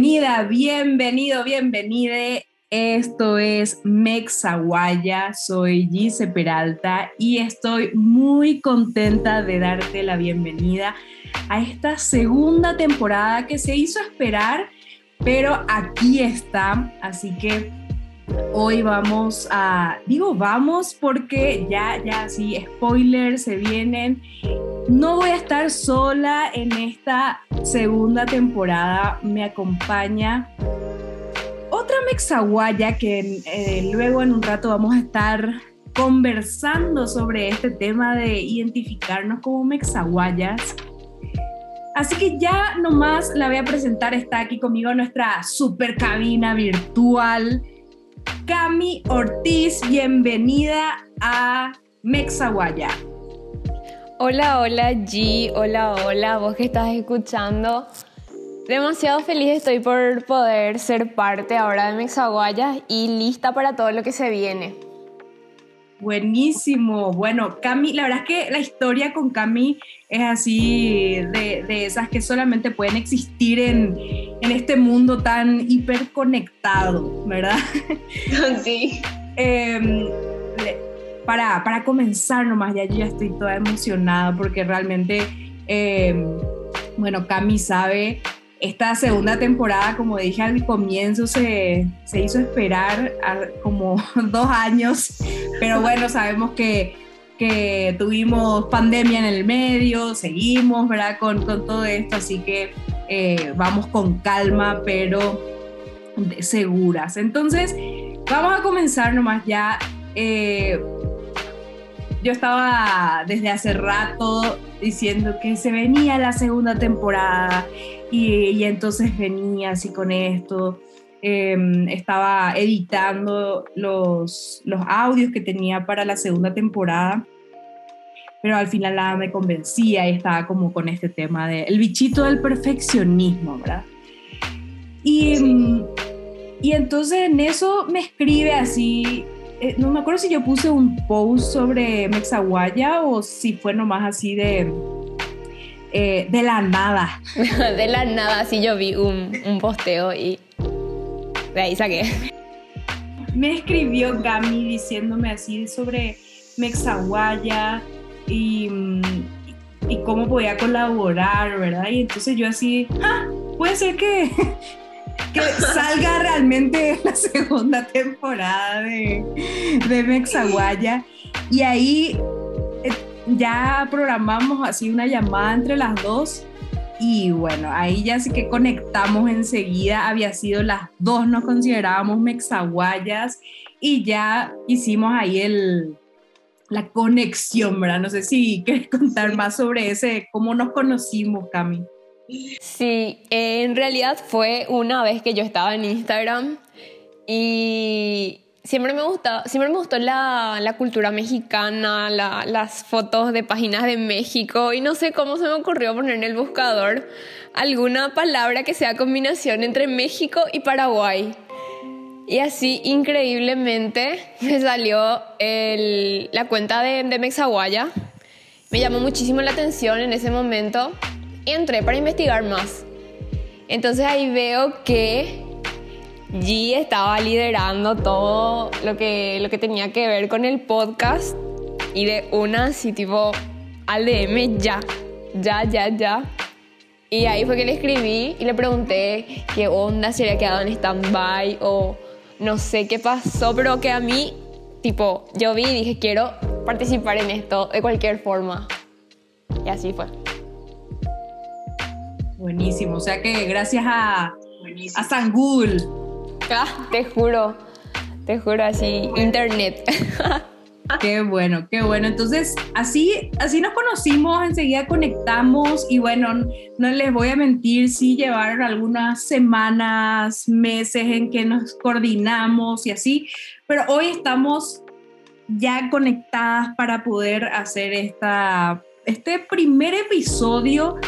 Bienvenida, bienvenido, bienvenide. Esto es Mexaguaya, soy Gise Peralta y estoy muy contenta de darte la bienvenida a esta segunda temporada que se hizo esperar, pero aquí está, así que hoy vamos a, digo vamos porque ya, ya, sí, spoilers se vienen no voy a estar sola en esta segunda temporada. Me acompaña otra mexaguaya que eh, luego en un rato vamos a estar conversando sobre este tema de identificarnos como mexaguayas. Así que ya nomás la voy a presentar. Está aquí conmigo nuestra super cabina virtual. Cami Ortiz, bienvenida a Mexaguaya. Hola, hola G, hola, hola, vos que estás escuchando. Demasiado feliz estoy por poder ser parte ahora de Mexaguayas y lista para todo lo que se viene. Buenísimo. Bueno, Cami, la verdad es que la historia con Cami es así de, esas que solamente pueden existir en, en este mundo tan hiperconectado, ¿verdad? Sí. eh, para, para comenzar nomás, ya yo ya estoy toda emocionada porque realmente, eh, bueno, Cami sabe, esta segunda temporada, como dije al comienzo, se, se hizo esperar como dos años, pero bueno, sabemos que, que tuvimos pandemia en el medio, seguimos, ¿verdad? Con, con todo esto, así que eh, vamos con calma, pero seguras. Entonces, vamos a comenzar nomás ya. Eh, yo estaba desde hace rato diciendo que se venía la segunda temporada y, entonces venía así con esto. Em, estaba editando los, los audios que tenía para la segunda temporada, pero al final nada me convencía y estaba como con este tema de el bichito del perfeccionismo, ¿verdad? Y, y entonces en eso me escribe así eh, no me acuerdo si yo puse un post sobre Mexaguaya o si fue nomás así de, eh, de la nada. de la nada, sí yo vi un, un, posteo y de ahí saqué. Me escribió Gami diciéndome así sobre Mexaguaya y, y cómo podía colaborar, ¿verdad? Y entonces yo así, ah, puede ser que que salga realmente la segunda temporada de, de Mexaguaya. Y ahí eh, ya programamos así una llamada entre las dos. Y bueno, ahí ya sí que conectamos enseguida. Había sido las dos, nos considerábamos mexaguayas y ya hicimos ahí el, la conexión, ¿verdad? No sé si quieres contar más sobre ese, cómo nos conocimos, Cami. Sí, en realidad fue una vez que yo estaba en Instagram y siempre me, gustó, siempre me gustó la, la cultura mexicana, las fotos de páginas de México y no sé cómo se me ocurrió poner en el buscador alguna palabra que sea combinación entre México y Paraguay. Y así increíblemente me salió el, la cuenta de, de Mexaguaya. Me llamó muchísimo la atención en ese momento entré para investigar más. Entonces ahí veo que G estaba liderando todo lo que, lo que tenía que ver con el podcast y de una así tipo al DM ya, ya, ya, ya. Y ahí fue que le escribí y le pregunté qué onda, si había quedado en stand-by o no sé qué pasó, pero que a mí, tipo, yo vi y dije, quiero participar en esto de cualquier forma. Y así fue. Buenísimo, o sea que gracias a, a San Google. Ah, te juro, te juro así, internet. Qué bueno, qué bueno. Entonces, así, así nos conocimos, enseguida conectamos y bueno, no les voy a mentir, sí llevaron algunas semanas, meses en que nos coordinamos y así, pero hoy estamos ya conectadas para poder hacer esta, este primer episodio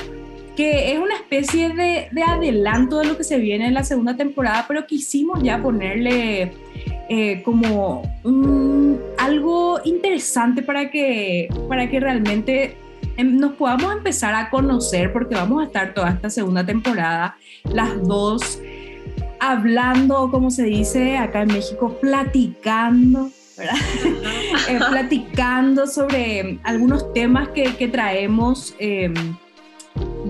que es una especie de, de, adelanto de lo que se viene en la segunda temporada, pero quisimos ya ponerle eh, como algo interesante para que, para que realmente em, nos podamos empezar a conocer, porque vamos a estar toda esta segunda temporada las dos hablando, como se dice acá en México, platicando. Eh, platicando sobre algunos temas que, que traemos. Em,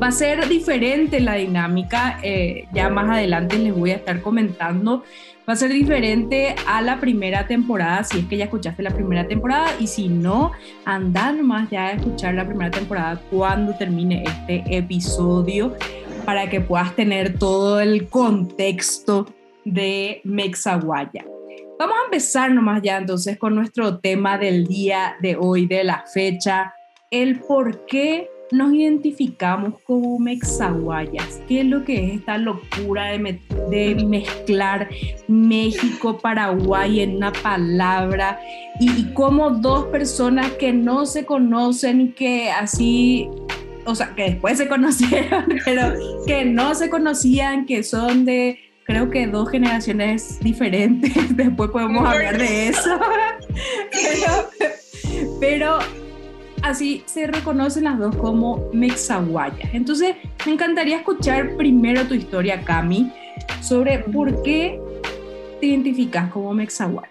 va a ser diferente la dinámica, eh, ya más adelante les voy a estar comentando. Va a ser diferente a la primera temporada, si es que ya escuchaste la primera temporada, y si no, anda nomás ya a escuchar la primera temporada cuando termine este episodio para que puedas tener todo el contexto de Mexaguaya. Vamos a empezar nomás ya entonces con nuestro tema del día de hoy, de la fecha, el por qué nos identificamos como mexaguayas. ¿Qué es lo que es esta locura de, de mezclar México, Paraguay en una palabra? Y, cómo dos personas que no se conocen que así o sea, que después se conocieron, pero que no se conocían, que son de, creo que dos generaciones diferentes, después podemos hablar de eso, pero, así se reconocen las dos como mexaguayas. Entonces, me encantaría escuchar primero tu historia, Cami, sobre por qué te identificas como mexaguaya.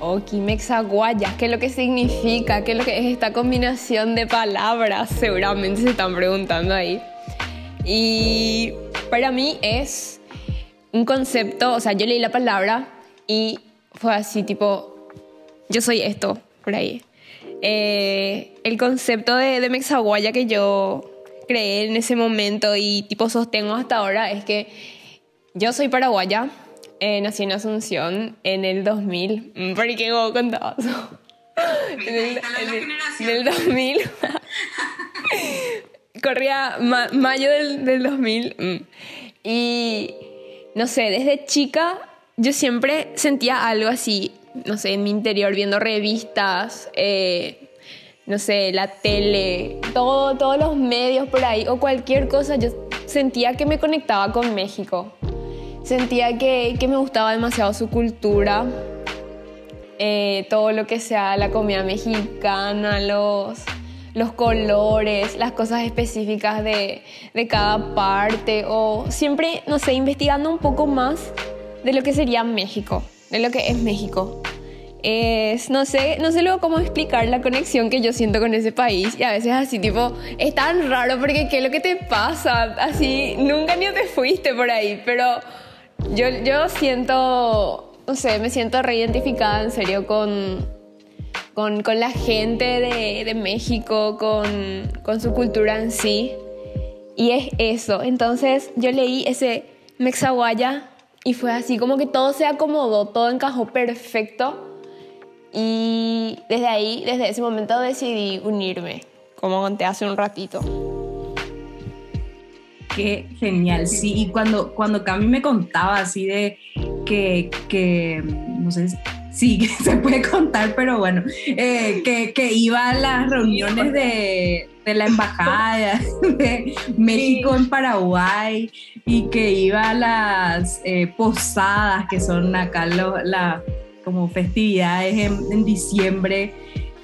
Ok, mexaguayas, ¿qué es lo que significa? ¿Qué es lo que es esta combinación de palabras? Seguramente se están preguntando ahí. Y para mí es un concepto, o sea, yo leí la palabra y fue así, tipo, yo soy esto, por ahí. Eh, el concepto de, de Mexaguaya que yo creé en ese momento y tipo sostengo hasta ahora es que yo soy paraguaya, eh, nací en Asunción en el 2000. Mm, ¿Por qué vos contabas? en, el, en, el, 2000. Corría mayo del, del 2000. Mm. Y no sé, desde chica yo siempre sentía algo así, no sé, en mi interior, viendo revistas, eh, no sé, la tele, todo, todos los medios por ahí, o cualquier cosa, yo sentía que me conectaba con México. Sentía que, que me gustaba demasiado su cultura, eh, todo lo que sea la comida mexicana, los, los colores, las cosas específicas de, de, cada parte, o siempre, no sé, investigando un poco más de lo que sería México, de lo que es México. Es, no sé, no sé luego cómo explicar la conexión que yo siento con ese país y a veces así tipo, es tan raro porque qué es lo que te pasa, así, nunca ni te fuiste por ahí, pero yo, yo siento, no sé, me siento reidentificada en serio con, con, con la gente de, de México, con, con, su cultura en sí. Y es eso. Entonces yo leí ese Mexaguaya y fue así como que todo se acomodó, todo encajó perfecto. Y desde ahí, desde ese momento decidí unirme, como conté hace un ratito. Qué genial, sí. Y cuando, cuando Cami me contaba así de que, que no sé, sí, se puede contar, pero bueno, eh, que, que, iba a las reuniones de, de, la embajada de México en Paraguay y que iba a las eh, posadas que son acá las como festividades en, en diciembre.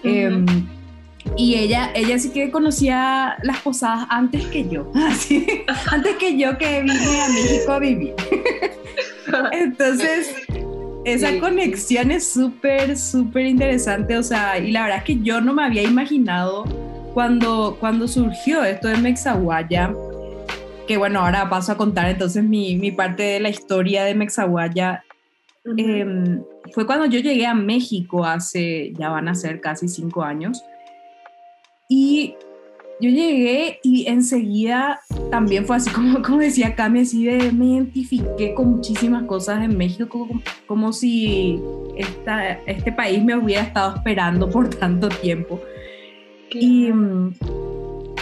Uh y ella, ella sí que conocía las posadas antes que yo, así, antes que yo que vine a México a vivir. Entonces, esa conexión es súper, súper interesante, o sea, y la verdad es que yo no me había imaginado cuando, cuando surgió esto de Mexaguaya, que bueno, ahora paso a contar entonces mi, mi parte de la historia de Mexaguaya. Em, fue cuando yo llegué a México hace, ya van a ser casi cinco años. Y yo llegué y enseguida también fue así como, como decía Cami, así de me identifiqué con muchísimas cosas en México, como, como si esta, este país me hubiera estado esperando por tanto tiempo. Y,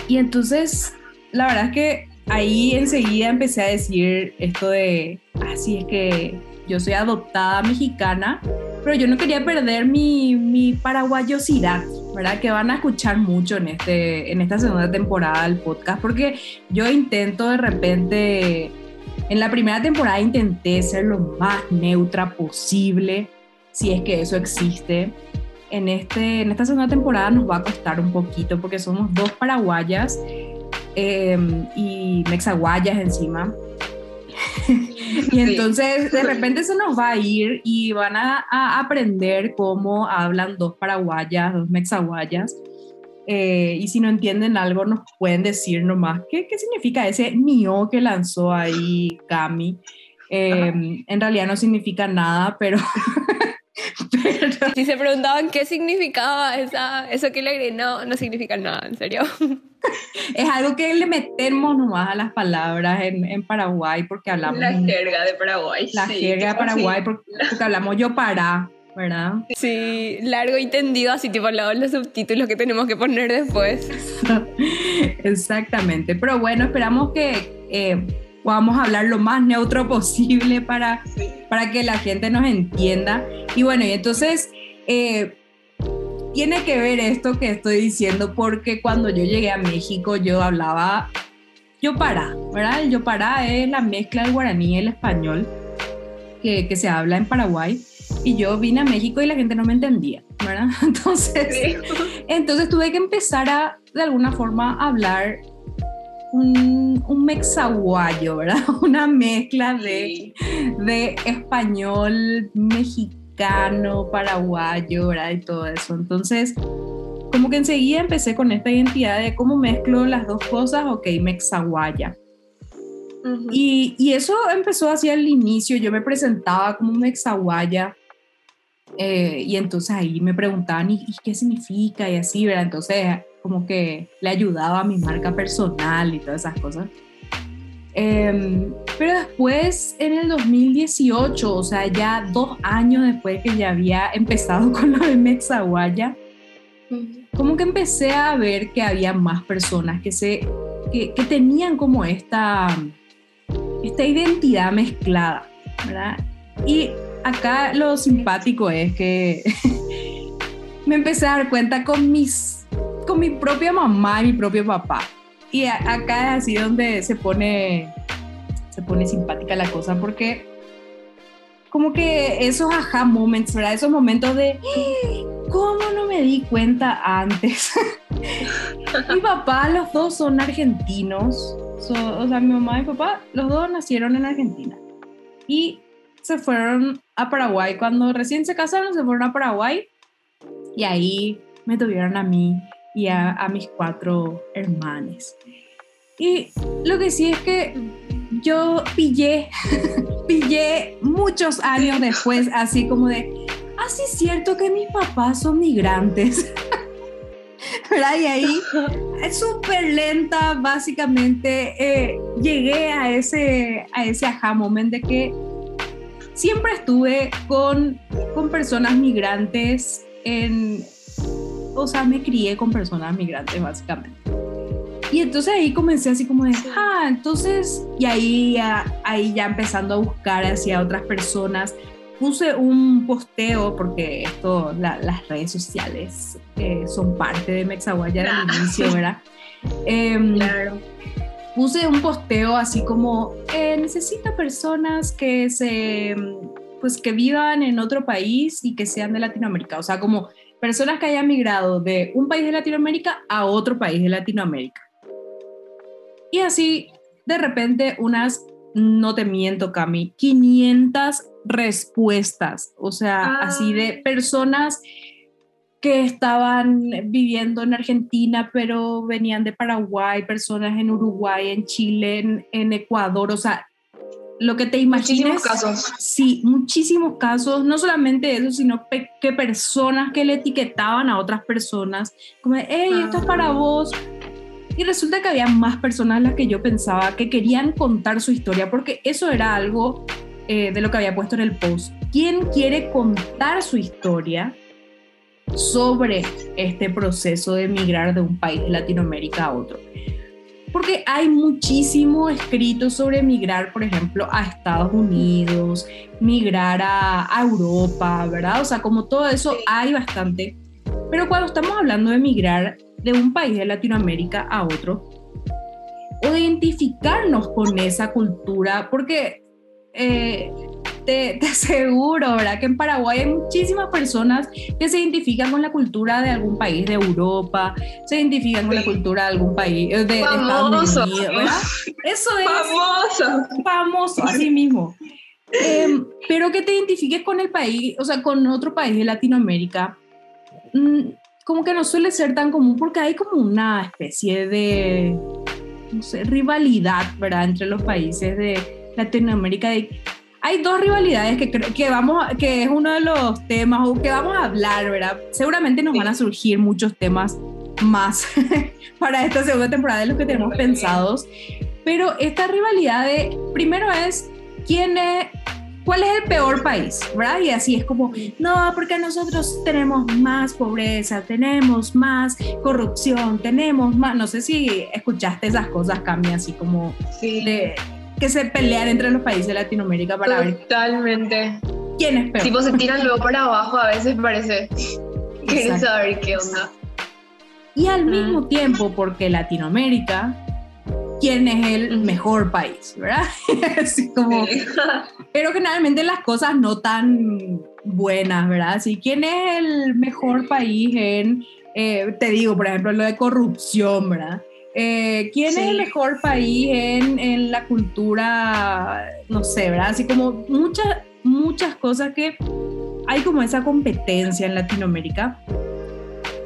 y entonces, la verdad es que ahí enseguida empecé a decir esto de, así ah, es que yo soy adoptada mexicana, pero yo no quería perder mi, mi paraguayosidad ¿verdad? Que van a escuchar mucho en, este, en esta segunda temporada del podcast, porque yo intento de repente, en la primera temporada intenté ser lo más neutra posible, si es que eso existe. En, este, en esta segunda temporada nos va a costar un poquito porque somos dos paraguayas em, y mexaguayas encima. Y entonces de repente se nos va a ir y van a, aprender cómo hablan dos paraguayas, dos mexaguayas. Eh, y si no entienden algo, nos pueden decir nomás qué, qué significa ese nio que lanzó ahí Cami. Eh, en realidad no significa nada, pero Si se preguntaban qué significaba esa, eso que le agregué, no, no significa nada, en serio. Es algo que le metemos nomás a las palabras en, en Paraguay porque hablamos... La jerga de Paraguay. La jerga de Paraguay porque, hablamos yo para, ¿verdad? Sí, largo y tendido, así tipo al lado de los subtítulos que tenemos que poner después. Exactamente, pero bueno, esperamos que... Eh, podamos hablar lo más neutro posible para, para que la gente nos entienda. Y bueno, y entonces eh, tiene que ver esto que estoy diciendo porque cuando yo llegué a México yo hablaba yo para, ¿verdad? El yo para es la mezcla del guaraní y el español que, que se habla en Paraguay. Y yo vine a México y la gente no me entendía, ¿verdad? Entonces, entonces tuve que empezar a, de alguna forma, hablar un, un mexaguayo, ¿verdad? Una mezcla de, de español, mexicano, paraguayo, ¿verdad? Y todo eso. Entonces, como que enseguida empecé con esta identidad de cómo mezclo las dos cosas, ok, mexaguaya. y, y, eso empezó hacia el inicio, yo me presentaba como mexaguaya eh, y entonces ahí me preguntaban, ¿y, ¿y, qué significa? Y así, ¿verdad? Entonces como que le ayudaba a mi marca personal y todas esas cosas. Em, pero después, en el 2018, o sea, ya dos años después que ya había empezado con lo de Mexaguaya, como que empecé a ver que había más personas que, se, que, que tenían como esta, esta identidad mezclada, ¿verdad? Y acá lo simpático es que me empecé a dar cuenta con mis con mi propia mamá y mi propio papá. Y acá es así donde se pone, se pone simpática la cosa porque como que esos aha moments, ¿verdad? Esos momentos de, ¿cómo no me di cuenta antes? mi papá, los dos son argentinos. o sea, mi mamá y mi papá, los dos nacieron en Argentina. Y se fueron a Paraguay. Cuando recién se casaron, se fueron a Paraguay. Y ahí me tuvieron a mí y a, mis cuatro hermanos. Y lo que sí es que yo pillé, pillé muchos años después, así como de, ah, es cierto que mis papás son migrantes. ¿verdad? Y ahí, es súper lenta, básicamente, eh, llegué a ese, a ese aha moment de que siempre estuve con, con personas migrantes en, o sea, me crié con personas migrantes básicamente. Y entonces ahí comencé así como de, ah, entonces, y ahí, ahí ya empezando a buscar hacia otras personas, puse un posteo, porque esto, las redes sociales eh, son parte de Mexaguaya del inicio, ¿verdad? Em, claro. Puse un posteo así como, eh, necesito personas que se, pues que vivan en otro país y que sean de Latinoamérica, o sea, como personas que hayan migrado de un país de Latinoamérica a otro país de Latinoamérica. Y así, de repente, unas, no te miento, Cami, 500 respuestas, o sea, así de personas que estaban viviendo en Argentina, pero venían de Paraguay, personas en Uruguay, en Chile, en, en Ecuador, o sea, lo que te imagines. Muchísimos casos. Sí, muchísimos casos, no solamente eso, sino que personas que le etiquetaban a otras personas, como, hey, esto es para vos. Y resulta que había más personas las que yo pensaba que querían contar su historia, porque eso era algo eh, de lo que había puesto en el post. ¿Quién quiere contar su historia sobre este proceso de emigrar de un país de Latinoamérica a otro? Porque hay muchísimo escrito sobre migrar, por ejemplo, a Estados Unidos, migrar a, Europa, ¿verdad? O sea, como todo eso hay bastante. Pero cuando estamos hablando de migrar de un país de Latinoamérica a otro, o identificarnos con esa cultura, porque eh, te, aseguro, ¿verdad? Que en Paraguay hay muchísimas personas que se identifican con la cultura de algún país de Europa, se identifican con la cultura de algún país eh, de, Estados Unidos, ¿verdad? Eso es famoso. Famoso, así mismo. Em, pero que te identifiques con el país, o sea, con otro país de Latinoamérica, mm, como que no suele ser tan común porque hay como una especie de, no sé, rivalidad, ¿verdad? Entre los países de Latinoamérica. Hay dos rivalidades que, que, vamos, que es uno de los temas o que vamos a hablar, ¿verdad? Seguramente nos van a surgir muchos temas más para esta segunda temporada de los que tenemos pensados. Pero esta rivalidad de, primero es quién es, cuál es el peor país, ¿verdad? Y así es como, no, porque nosotros tenemos más pobreza, tenemos más corrupción, tenemos más, no sé si escuchaste esas cosas, Cami, así como de, que se pelean entre los países de Latinoamérica para ver. Totalmente. ¿Quién es peor? Tipo, se tiran luego para abajo, a veces parece. Quieren saber qué onda. Y al mismo tiempo, porque Latinoamérica quién es el mejor país, ¿verdad? Así como, pero generalmente las cosas no tan buenas, ¿verdad? Así, ¿quién es el mejor país en, eh, te digo, por ejemplo, lo de corrupción, ¿verdad? Eh, ¿Quién es el mejor país en, en, la cultura, no sé, ¿verdad? Así como muchas, muchas cosas que hay como esa competencia en Latinoamérica.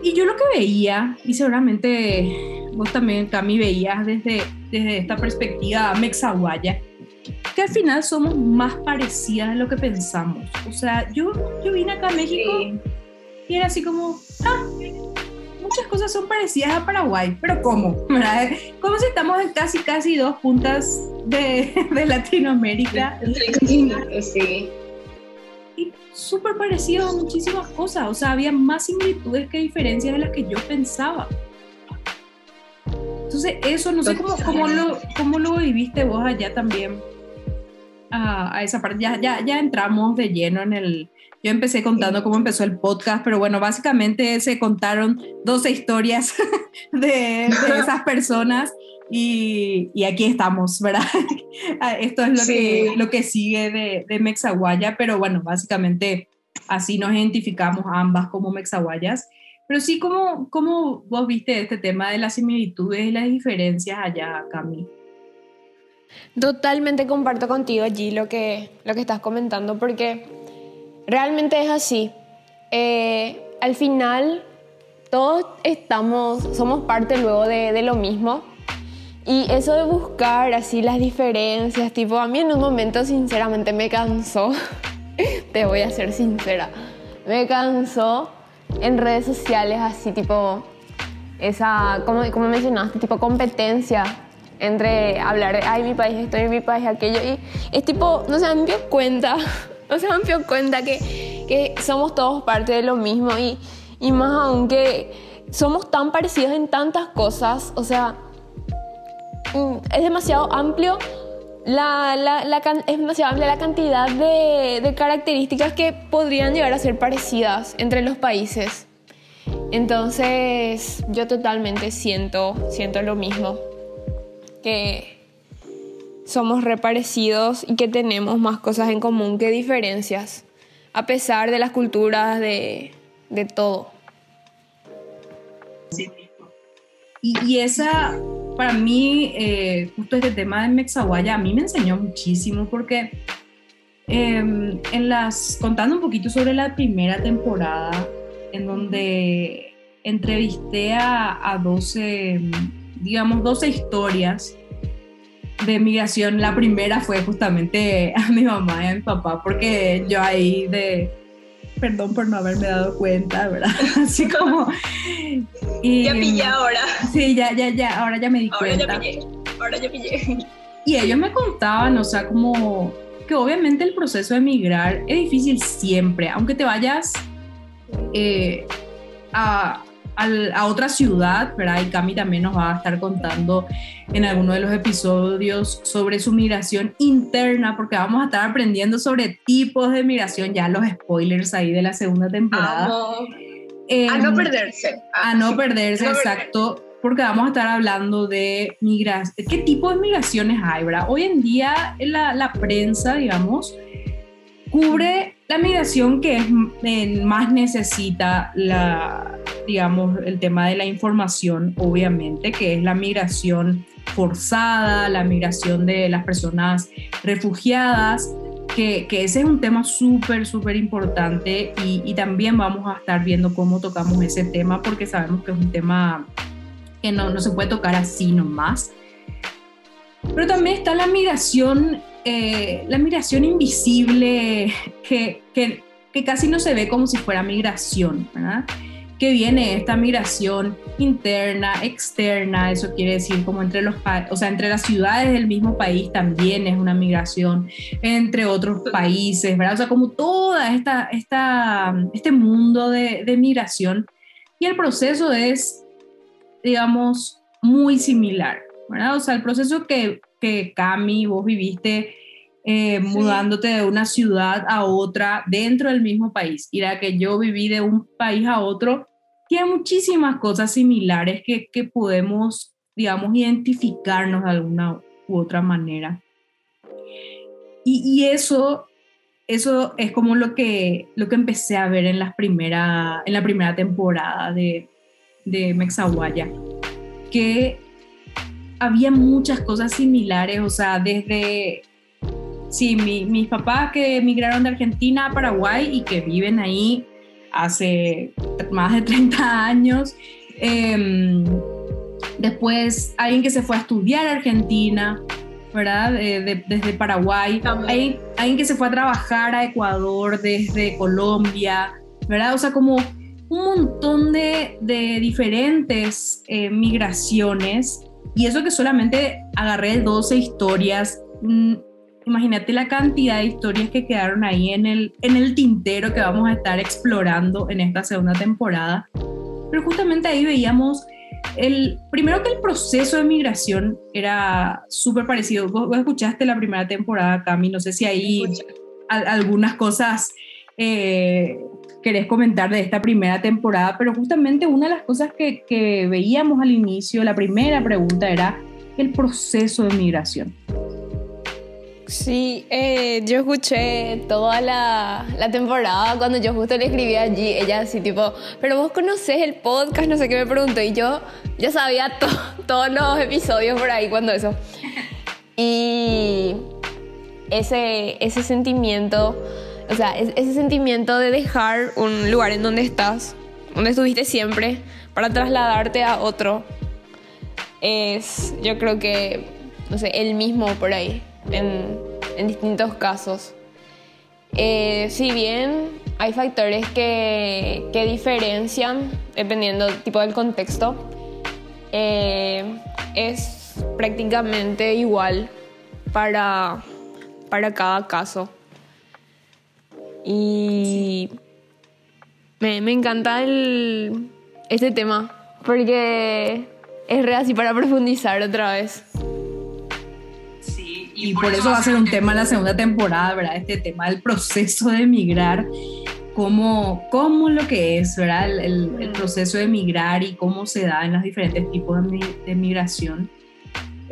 Y yo lo que veía, y seguramente vos también, Cami, veías desde, desde esta perspectiva mexaguaya, que al final somos más parecidas de lo que pensamos. O sea, yo, yo vine acá a México y era así como, ah, muchas cosas son parecidas a Paraguay, pero ¿cómo? ¿Verdad? ¿Cómo si estamos en casi, casi dos puntas de, de Latinoamérica? Sí. Y súper parecido a muchísimas cosas, o sea, había más similitudes que diferencias de las que yo pensaba. Entonces, eso, no sé cómo, cómo, lo, cómo lo viviste vos allá también, a, esa parte. Ya, ya, ya entramos de lleno en el... Yo empecé contando cómo empezó el podcast, pero bueno, básicamente se contaron 12 historias de, esas personas y, y, aquí estamos, ¿verdad? Esto es lo, que, lo que sigue de, de Mexaguaya, pero bueno, básicamente así nos identificamos ambas como Mexaguayas. Pero sí, ¿cómo, ¿cómo vos viste este tema de las similitudes y las diferencias allá, Cami? Totalmente comparto contigo allí lo que, lo que estás comentando, porque realmente es así. Eh, al final, todos estamos, somos parte luego de, de lo mismo. Y eso de buscar así las diferencias, tipo, a mí en un momento sinceramente me cansó, te voy a ser sincera, me cansó en redes sociales así tipo esa, como, como mencionaste, tipo competencia entre hablar ay, mi país esto y mi país aquello. Y es tipo, no se han dio cuenta, no se han dio cuenta que, que somos todos parte de lo mismo y, y más aún que somos tan parecidos en tantas cosas, o sea, mm, es demasiado amplio la, la, la, es demasiado amplia la cantidad de, de, características que podrían llegar a ser parecidas entre los países. Entonces, yo totalmente siento, siento lo mismo, que somos reparecidos y que tenemos más cosas en común que diferencias, a pesar de las culturas, de, de todo. Sí. Y, y esa para mí, eh, justo este tema de Mexaguaya, a mí me enseñó muchísimo porque em, en las, contando un poquito sobre la primera temporada, en donde entrevisté a, a 12, digamos, 12 historias de migración. La primera fue justamente a mi mamá y a mi papá, porque yo ahí de, perdón por no haberme dado cuenta, ¿verdad? Así como... Y, ya pillé ahora. Sí, ya, ya, ya, ahora ya me di ahora cuenta. Ya pillé, ahora ya pillé. Y ellos me contaban, o sea, como que obviamente el proceso de emigrar es difícil siempre, aunque te vayas eh, a, a, otra ciudad, ¿verdad? Y Cami también nos va a estar contando en alguno de los episodios sobre su migración interna, porque vamos a estar aprendiendo sobre tipos de migración, ya los spoilers ahí de la segunda temporada. a no perderse. A, no perderse, exacto. Porque vamos a estar hablando de migración. ¿Qué tipo de migraciones hay, verdad? Hoy en día la, la prensa, digamos, cubre la migración que es, más necesita la, digamos, el tema de la información, obviamente, que es la migración forzada, la migración de las personas refugiadas, que, que ese es un tema súper, súper importante y, y también vamos a estar viendo cómo tocamos ese tema porque sabemos que es un tema que no, no se puede tocar así nomás. Pero también está la migración, eh, la migración invisible que, que, que, casi no se ve como si fuera migración, ¿verdad? Que viene esta migración interna, externa, eso quiere decir como entre los, o sea, entre las ciudades del mismo país también es una migración, entre otros países, ¿verdad? O sea, como toda esta, esta este mundo de, de migración y el proceso es, digamos, muy similar. ¿verdad? O sea, el proceso que, que Cami, vos viviste eh, sí. mudándote de una ciudad a otra dentro del mismo país y la que yo viví de un país a otro, tiene muchísimas cosas similares que, que podemos, digamos, identificarnos de alguna u otra manera. Y, y eso, eso es como lo que, lo que empecé a ver en, las primera, en la primera temporada de, de Mexahuaya, que había muchas cosas similares, o sea, desde, sí, mi, mis papás que emigraron de Argentina a Paraguay y que viven ahí hace más de 30 años. Eh, después, alguien que se fue a estudiar a Argentina, ¿verdad? De, desde Paraguay. Hay, alguien que se fue a trabajar a Ecuador desde Colombia, ¿verdad? O sea, como un montón de, de diferentes eh, migraciones y eso que solamente agarré 12 historias, mmm, imagínate la cantidad de historias que quedaron ahí en el, en el tintero que vamos a estar explorando en esta segunda temporada. Pero justamente ahí veíamos el, primero que el proceso de migración era súper parecido. Vos, vos, escuchaste la primera temporada, Cami, no sé si ahí algunas cosas eh, querés comentar de esta primera temporada, pero justamente una de las cosas que, que veíamos al inicio, la primera pregunta era el proceso de migración. Sí, eh, yo escuché toda la, la, temporada cuando yo justo le escribí allí, ella así tipo, pero vos conocés el podcast, no sé qué me preguntó, y yo ya sabía to, todos los episodios por ahí cuando eso. Y ese, ese sentimiento o sea, es, ese sentimiento de dejar un lugar en donde estás, donde estuviste siempre, para trasladarte a otro, es, yo creo que, no sé, el mismo por ahí, en, en distintos casos. Eh, si bien hay factores que, que, diferencian dependiendo tipo del contexto, eh, es prácticamente igual para, para cada caso. Y me, me encanta el, este tema porque es re así para profundizar otra vez. Y, y por, por, eso va a ser un tema en la segunda temporada, ¿verdad? Este tema del proceso de emigrar, cómo, cómo lo que es, ¿verdad? El, el, el, proceso de emigrar y cómo se da en los diferentes tipos de, de migración.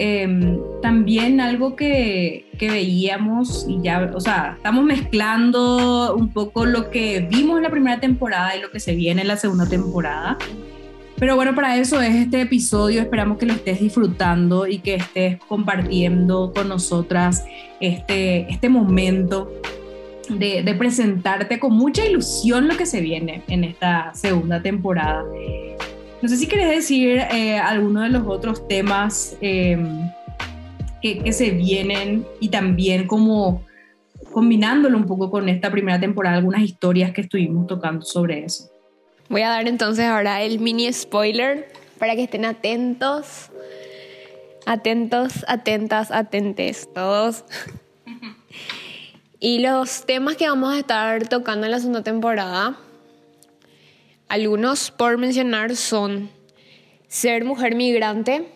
Eh, también algo que, que, veíamos y ya, o sea, estamos mezclando un poco lo que vimos en la primera temporada y lo que se viene en la segunda temporada. Pero bueno, para eso es este episodio. Esperamos que lo estés disfrutando y que estés compartiendo con nosotras este, este momento de, presentarte con mucha ilusión lo que se viene en esta segunda temporada. No sé si querés decir eh, alguno de los otros temas eh, que, que, se vienen y también como combinándolo un poco con esta primera temporada, algunas historias que estuvimos tocando sobre eso. Voy a dar entonces ahora el mini spoiler para que estén atentos, atentos, atentas, atentes todos. y los temas que vamos a estar tocando en la segunda temporada algunos por mencionar son ser mujer migrante.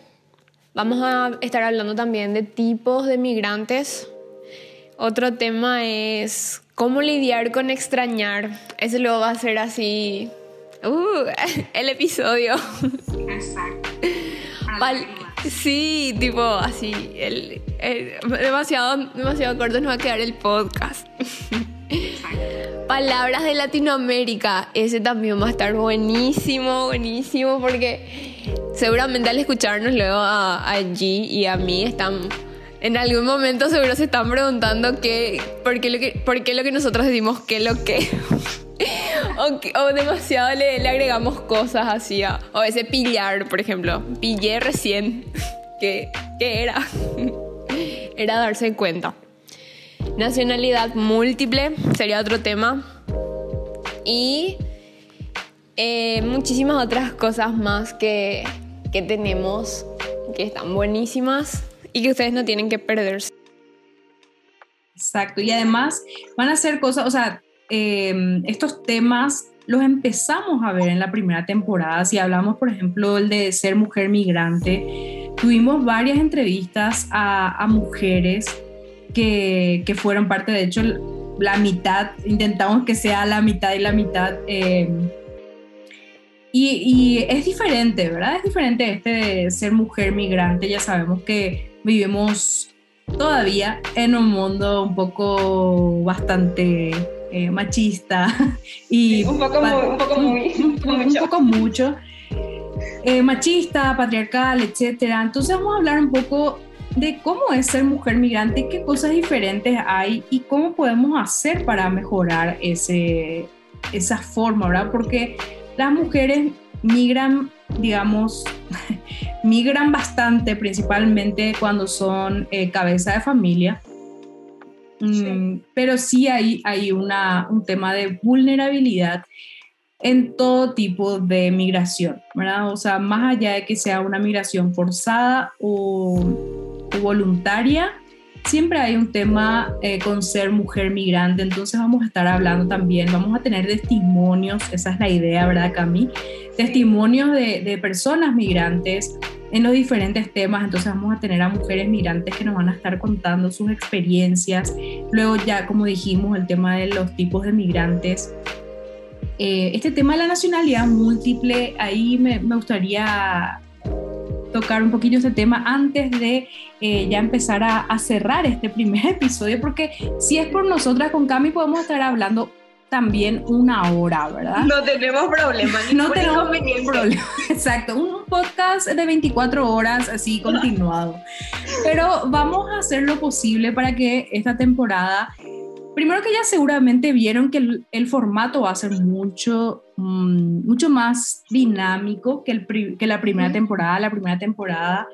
Vamos a estar hablando también de tipos de migrantes. Otro tema es cómo lidiar con extrañar. Ese luego va a ser así. Uh, el episodio. Exacto. Sí, tipo así. El, el, demasiado, demasiado corto nos va a quedar el podcast. Palabras de Latinoamérica, ese también va a estar buenísimo, buenísimo, porque seguramente al escucharnos luego a, a G y a mí están, En algún momento seguro se están preguntando qué, por, qué lo que, por qué lo que nosotros decimos qué lo que. o, demasiado le, agregamos cosas así. O ese pillar, por ejemplo. Pillé recién. ¿Qué, qué era? era darse cuenta. Nacionalidad múltiple sería otro tema. Y eh, muchísimas otras cosas más que, que tenemos que están buenísimas y que ustedes no tienen que perderse. Exacto, y además van a ser cosas, o sea, em, estos temas los empezamos a ver en la primera temporada. Si hablamos, por ejemplo, el de ser mujer migrante, tuvimos varias entrevistas a, mujeres que, que, fueron parte, de hecho, la mitad, intentamos que sea la mitad y la mitad. Em, y, es diferente, ¿verdad? Es diferente este de ser mujer migrante. Ya sabemos que vivimos todavía en un mundo un poco bastante eh, machista y un poco, un poco, muy, un, poco mucho eh, machista, patriarcal, etcétera. Entonces vamos a hablar un poco de cómo es ser mujer migrante, qué cosas diferentes hay y cómo podemos hacer para mejorar ese, esa forma, ¿verdad? Porque las mujeres migran, digamos, migran bastante, principalmente cuando son eh, cabeza de familia. Mm, pero sí hay, hay una, un tema de vulnerabilidad en todo tipo de migración, ¿verdad? O sea, más allá de que sea una migración forzada o, o voluntaria, siempre hay un tema eh, con ser mujer migrante, entonces vamos a estar hablando también, vamos a tener testimonios, esa es la idea, ¿verdad, Cami? Testimonios de, de personas migrantes en los diferentes temas, entonces vamos a tener a mujeres migrantes que nos van a estar contando sus experiencias, luego ya como dijimos el tema de los tipos de migrantes, eh, este tema de la nacionalidad múltiple, ahí me, me gustaría tocar un poquito este tema antes de eh, ya empezar a, cerrar este primer episodio, porque si es por nosotras con Cami podemos estar hablando también una hora, ¿verdad? No tenemos problema. no tenemos problema. Exacto, un podcast de 24 horas así continuado. Pero vamos a hacer lo posible para que esta temporada primero que ya seguramente vieron que el, formato va a ser mucho, mm, mucho más dinámico que, el, que la primera temporada. La primera temporada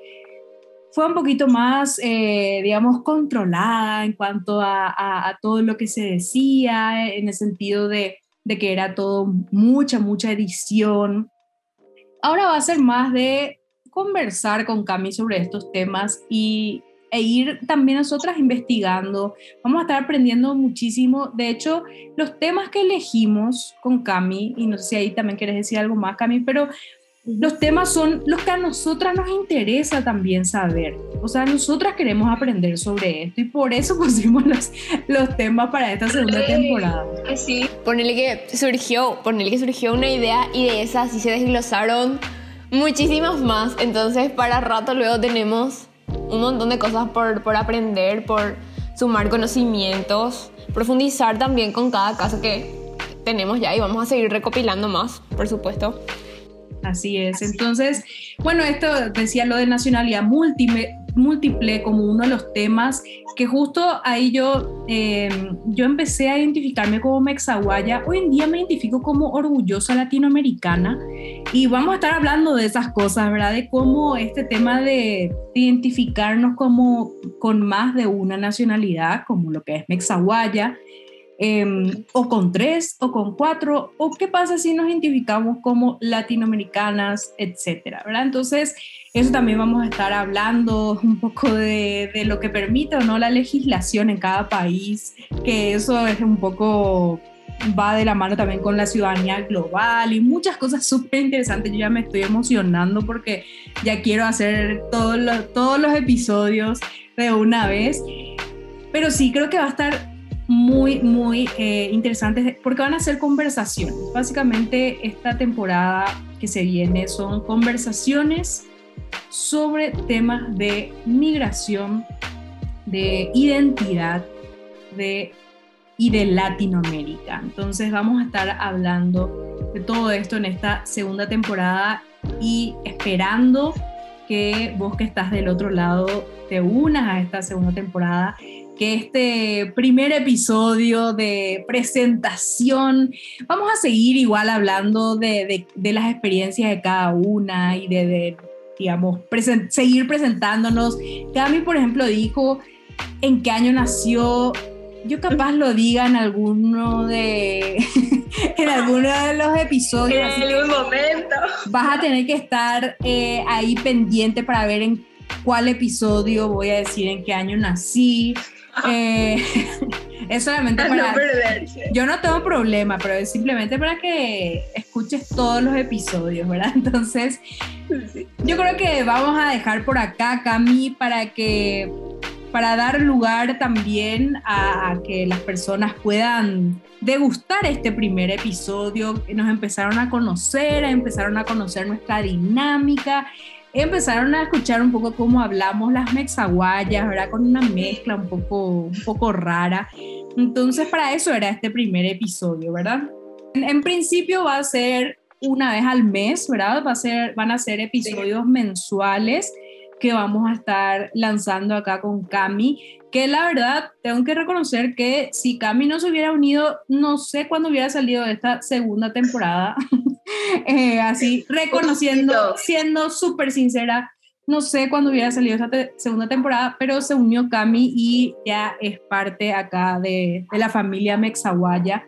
fue un poquito más, eh, digamos, controlada en cuanto a, todo lo que se decía, en el sentido de, de que era todo mucha, mucha edición. Ahora va a ser más de conversar con Cami sobre estos temas y e ir también nosotras investigando. Vamos a estar aprendiendo muchísimo. De hecho, los temas que elegimos con Cami, y no sé si ahí también quieres decir algo más, Cami, pero los temas son los que a nosotras nos interesa también saber. O sea, nosotras queremos aprender sobre esto y por eso pusimos los, los temas para esta segunda temporada. Sí. Ponele que surgió, ponele que surgió una idea y de esa sí se desglosaron muchísimas más. Entonces, para rato luego tenemos un montón de cosas por, por aprender, por sumar conocimientos, profundizar también con cada caso que tenemos ya y vamos a seguir recopilando más, por supuesto. Así es. Entonces, bueno, esto decía lo de nacionalidad múltiple, múltiple como uno de los temas que justo ahí yo, em, yo empecé a identificarme como mexaguaya. Hoy en día me identifico como orgullosa latinoamericana y vamos a estar hablando de esas cosas, ¿verdad? De cómo este tema de identificarnos como con más de una nacionalidad, como lo que es mexaguaya, Em, o con tres, o con cuatro, o qué pasa si nos identificamos como latinoamericanas, etcétera, ¿verdad? Entonces, eso también vamos a estar hablando un poco de, de, lo que permite o no la legislación en cada país, que eso es un poco va de la mano también con la ciudadanía global y muchas cosas súper interesantes. Yo ya me estoy emocionando porque ya quiero hacer todos los, todos los episodios de una vez. Pero sí, creo que va a estar muy, muy eh, interesantes porque van a ser conversaciones. Básicamente esta temporada que se viene son conversaciones sobre temas de migración, de identidad de, y de Latinoamérica. Entonces vamos a estar hablando de todo esto en esta segunda temporada y esperando que vos que estás del otro lado te unas a esta segunda temporada que este primer episodio de presentación, vamos a seguir igual hablando de, de, las experiencias de cada una y de, de digamos, seguir presentándonos. Cami, por ejemplo, dijo en qué año nació. Yo capaz lo diga en alguno de en alguno de los episodios. En algún momento. Vas a tener que estar eh, ahí pendiente para ver en cuál episodio voy a decir en qué año nací. Eh, es solamente para... yo no tengo problema, pero es simplemente para que escuches todos los episodios, ¿verdad? Entonces, yo creo que vamos a dejar por acá, Cami, para que para dar lugar también a, a, que las personas puedan degustar este primer episodio, nos empezaron a conocer, empezaron a conocer nuestra dinámica empezaron a escuchar un poco cómo hablamos las mexaguayas, ¿verdad? Con una mezcla un poco, un poco rara. Entonces, para eso era este primer episodio, ¿verdad? En, principio va a ser una vez al mes, ¿verdad? Va a ser, van a ser episodios mensuales que vamos a estar lanzando acá con Cami, que la verdad tengo que reconocer que si Cami no se hubiera unido, no sé cuándo hubiera salido esta segunda temporada, eh, así reconociendo, siendo súper sincera, no sé cuándo hubiera salido esta segunda temporada, pero se unió Cami y ya es parte acá de, de la familia Mexaguaya.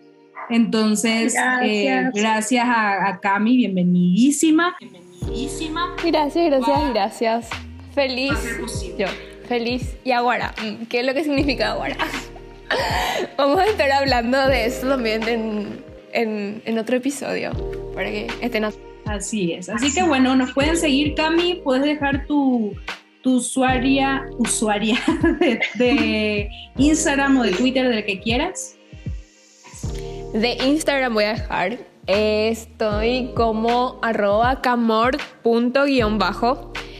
Entonces, gracias, eh, a, a, Cami, bienvenidísima. Bienvenidísima. Gracias, gracias, gracias. Feliz. Yo, feliz. Y ahora, mm, ¿qué es lo que significa ahora? Vamos a estar hablando de eso también en, en, en otro episodio, para que estén Así es. Así que bueno, nos pueden seguir, Cami. Puedes dejar tu, tu usuaria, usuaria de, de, Instagram o de Twitter, del que quieras. De Instagram voy a dejar. Estoy como arroba camort.bajo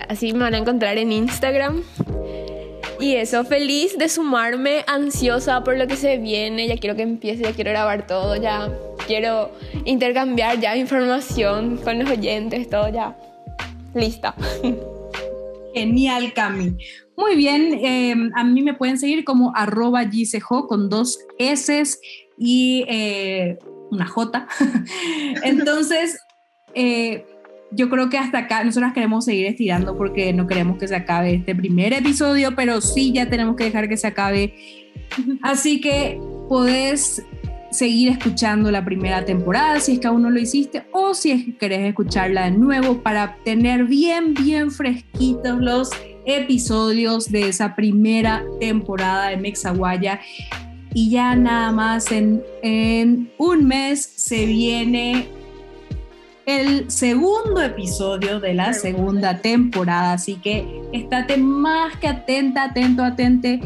Así me van a encontrar en Instagram. Y eso, feliz de sumarme, ansiosa por lo que se viene. Ya quiero que empiece, ya quiero grabar todo, ya quiero intercambiar ya información con los oyentes, todo ya. Lista. Genial, Cami. Muy bien, eh, a mí me pueden seguir como arroba con dos S y eh, una J. Entonces, eh, yo creo que hasta acá nosotras queremos seguir estirando porque no queremos que se acabe este primer episodio, pero sí ya tenemos que dejar que se acabe. Así que podés seguir escuchando la primera temporada si es que aún no lo hiciste o si es que querés escucharla de nuevo para tener bien, bien fresquitos los episodios de esa primera temporada de Mexaguaya. Y ya nada más en, en un mes se viene el segundo episodio de la segunda temporada, así que estate más que atenta, atento, atente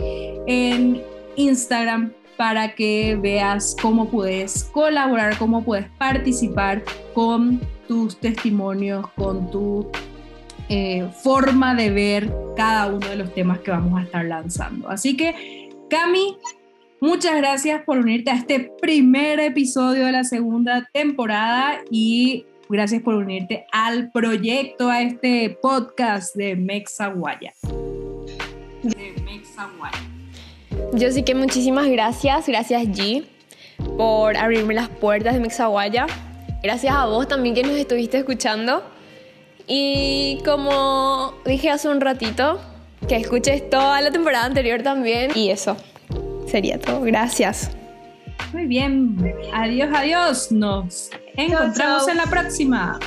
en Instagram para que veas cómo puedes colaborar, cómo puedes participar con tus testimonios, con tu eh, forma de ver cada uno de los temas que vamos a estar lanzando. Así que, Cami, muchas gracias por unirte a este primer episodio de la segunda temporada y Gracias por unirte al proyecto, a este podcast de Mexaguaya. De Mexaguaya. Yo sí que muchísimas gracias, gracias G por abrirme las puertas de Mexaguaya. Gracias a vos también que nos estuviste escuchando. Y como dije hace un ratito, que escuches toda la temporada anterior también. Y eso sería todo. Gracias. Muy bien. Adiós, adiós. Nos encontramos en la próxima.